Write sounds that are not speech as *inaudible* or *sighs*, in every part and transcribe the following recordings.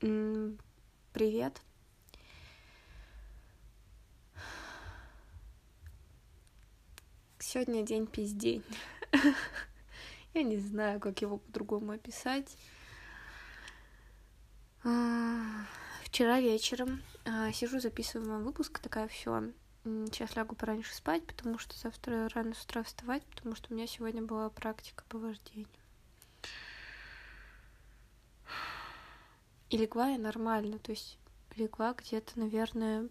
Привет. Сегодня день пиздень. *laughs* Я не знаю, как его по-другому описать. А, вчера вечером а, сижу, записываю мой выпуск, такая все. Сейчас лягу пораньше спать, потому что завтра рано с утра вставать, потому что у меня сегодня была практика по вождению. И легла я нормально, то есть легла где-то, наверное,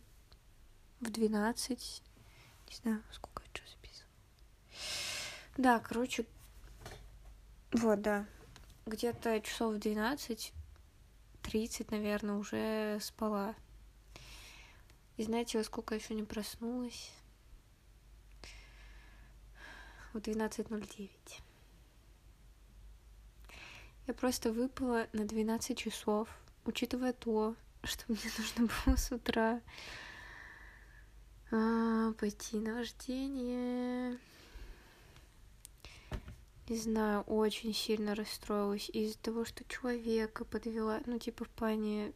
в 12, не знаю, сколько я что записывала. Да, короче, вот, да, где-то часов в 12, 30, наверное, уже спала. И знаете, во сколько я еще не проснулась? В 12.09. Я просто выпала на 12 часов, учитывая то, что *laughs* мне нужно было с утра а, пойти на вождение. Не знаю, очень сильно расстроилась из-за того, что человека подвела, ну, типа в плане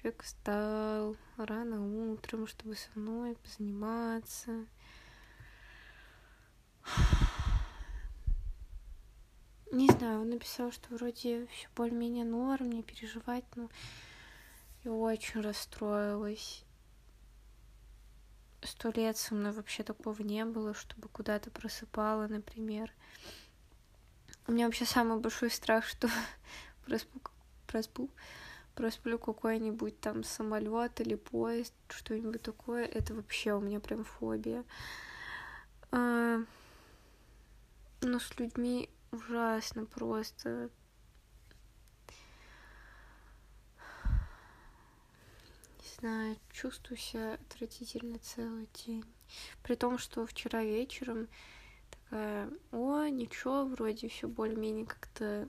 Человек встал рано утром, чтобы со мной позаниматься. Не знаю, он написал, что вроде все более-менее норм, не переживать, но я очень расстроилась. Сто лет со мной вообще такого не было, чтобы куда-то просыпала, например. У меня вообще самый большой страх, что *laughs* проспу, проспу, просплю какой-нибудь там самолет или поезд, что-нибудь такое, это вообще у меня прям фобия. А, но с людьми ужасно просто. Не знаю, чувствую себя отвратительно целый день. При том, что вчера вечером такая, о, ничего, вроде все более-менее как-то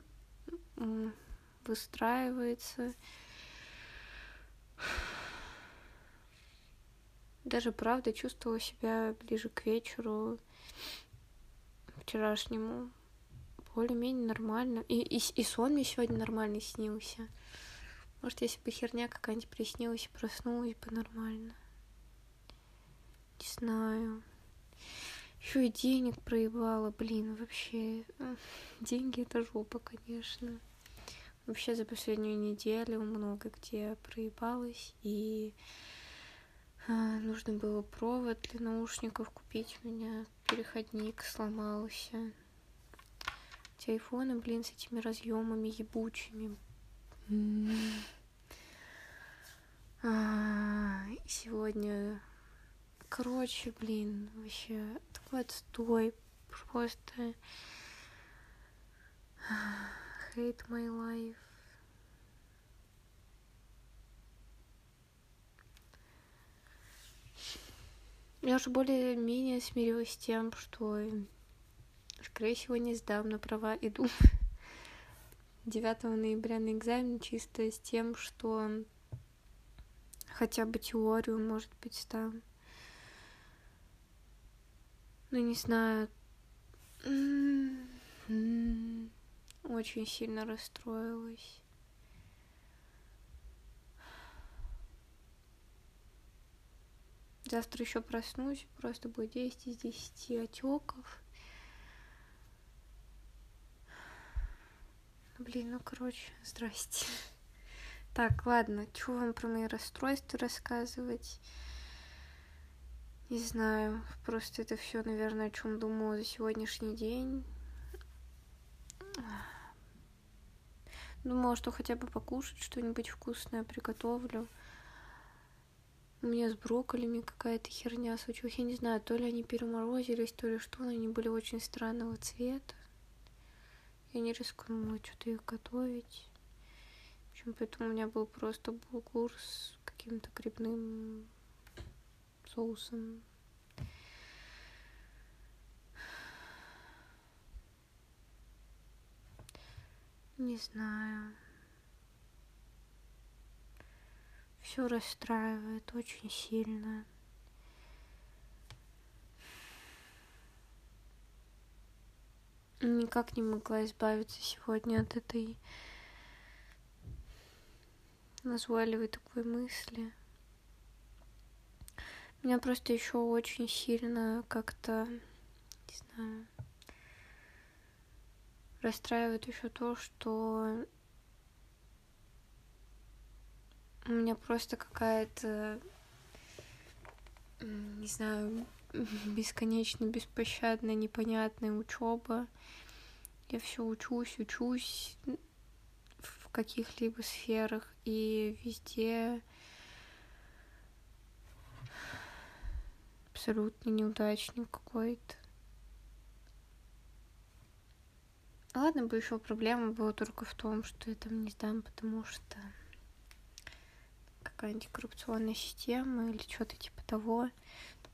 выстраивается. Даже правда чувствовала себя ближе к вечеру вчерашнему более-менее нормально. И, и, и сон мне сегодня нормальный снился. Может, если бы херня какая-нибудь приснилась проснулась бы нормально. Не знаю. Еще и денег проебала, блин, вообще. *laughs* Деньги это жопа, конечно. Вообще за последнюю неделю много где проебалась, и а, нужно было провод для наушников купить. У меня переходник сломался. Телефоны, блин, с этими разъемами ебучими. А, сегодня, короче, блин, вообще такой отстой, просто hate my life. Я уже более-менее смирилась с тем, что, скорее всего, не сдам на права. Иду 9 ноября на экзамен чисто с тем, что хотя бы теорию, может быть, сдам. Ну, не знаю. Очень сильно расстроилась. Завтра еще проснусь, просто будет 10 из 10 отеков. Блин, ну короче, здрасте. *laughs* Так, ладно, что вам про мои расстройства рассказывать? Не знаю, просто это все, наверное, о чем думала за сегодняшний день. *sighs* Думала, что хотя бы покушать что-нибудь вкусное приготовлю. У меня с брокколями какая-то херня случилась. Я не знаю, то ли они переморозились, то ли что, но они были очень странного цвета. Я не рискнула что-то их готовить. В общем, поэтому у меня был просто булгур с каким-то грибным соусом. Не знаю. Все расстраивает очень сильно. Никак не могла избавиться сегодня от этой назойливой такой мысли. Меня просто еще очень сильно как-то, не знаю, расстраивает еще то, что у меня просто какая-то, не знаю, бесконечно беспощадная, непонятная учеба. Я все учусь, учусь в каких-либо сферах, и везде абсолютно неудачник какой-то. Ладно бы еще проблема была только в том, что я там не сдам, потому что какая-нибудь коррупционная система или что-то типа того.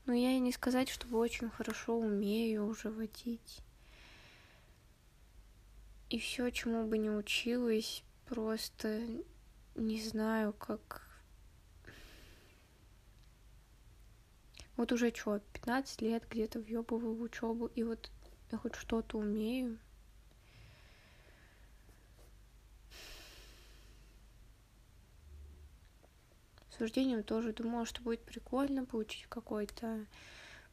Но я и не сказать, чтобы очень хорошо умею уже водить. И все, чему бы не училась, просто не знаю, как... Вот уже что, 15 лет где-то въебываю в учебу, и вот я хоть что-то умею. С вождением тоже думала, что будет прикольно получить какой-то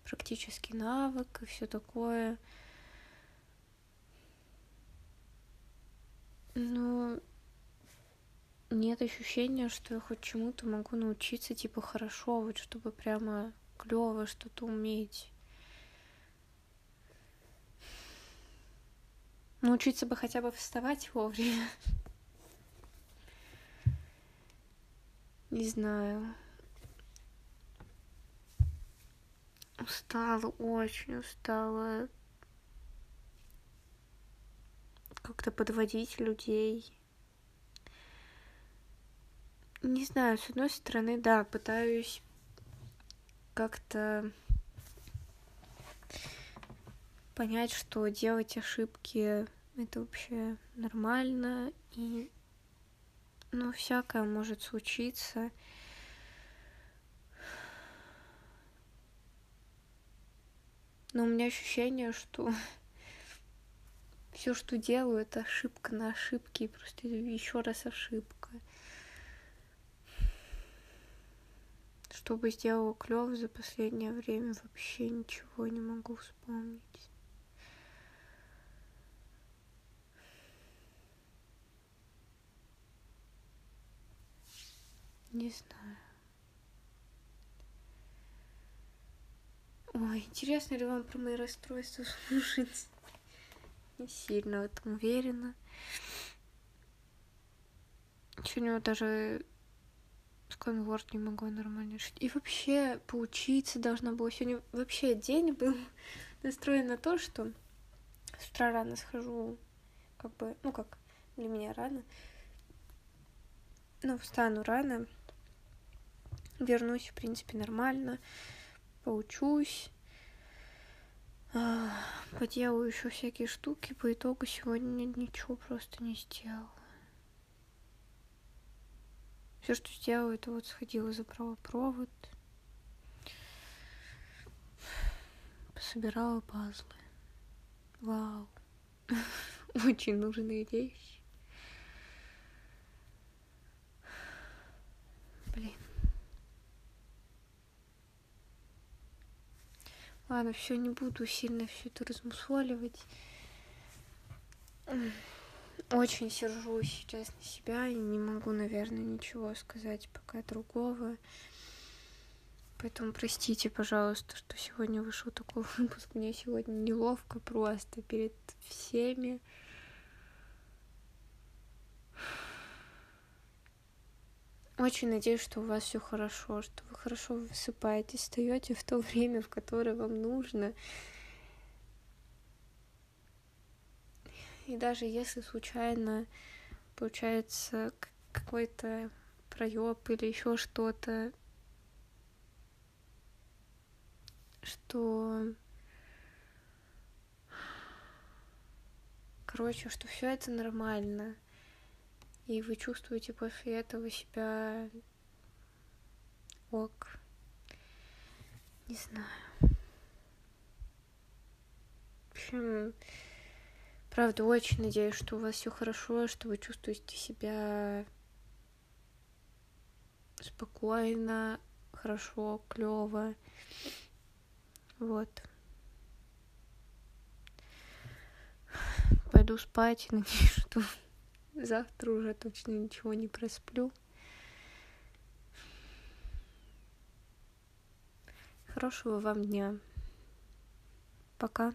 практический навык и все такое. Но нет ощущения, что я хоть чему-то могу научиться, типа, хорошо, вот чтобы прямо клево что-то уметь. Научиться бы хотя бы вставать вовремя. Не знаю. Устала, очень устала. Как-то подводить людей. Не знаю, с одной стороны, да, пытаюсь как-то понять, что делать ошибки это вообще нормально и ну, всякое может случиться. Но у меня ощущение, что все, что делаю, это ошибка на ошибке, и просто еще раз ошибка. Что бы сделала клёво за последнее время, вообще ничего не могу вспомнить. Не знаю. Ой, интересно ли вам про мои расстройства слушать? *laughs* Не сильно в этом уверена. Сегодня вот даже сканворд не могу нормально решить. И вообще поучиться должна была. Сегодня вообще день был *laughs* настроен на то, что с утра рано схожу, как бы, ну как, для меня рано. Ну, встану рано, вернусь, в принципе, нормально, поучусь, а, поделаю еще всякие штуки, по итогу сегодня ничего просто не сделала. Все, что сделала, это вот сходила за провод, пособирала пазлы. Вау. *laughs* Очень нужные вещи. Ладно, все, не буду сильно все это размусоливать. Очень сержусь сейчас на себя и не могу, наверное, ничего сказать пока другого. Поэтому простите, пожалуйста, что сегодня вышел такой *laughs* выпуск. Мне сегодня неловко просто перед всеми. Очень надеюсь, что у вас все хорошо, что вы хорошо высыпаетесь, встаете в то *laughs* время, в которое вам нужно. И даже если случайно получается какой-то проеб или еще что-то, что короче, что все это нормально и вы чувствуете после этого себя ок. Не знаю. В общем, правда, очень надеюсь, что у вас все хорошо, что вы чувствуете себя спокойно, хорошо, клево. Вот. Пойду спать, *laughs* надеюсь, что завтра уже точно ничего не просплю. Хорошего вам дня. Пока.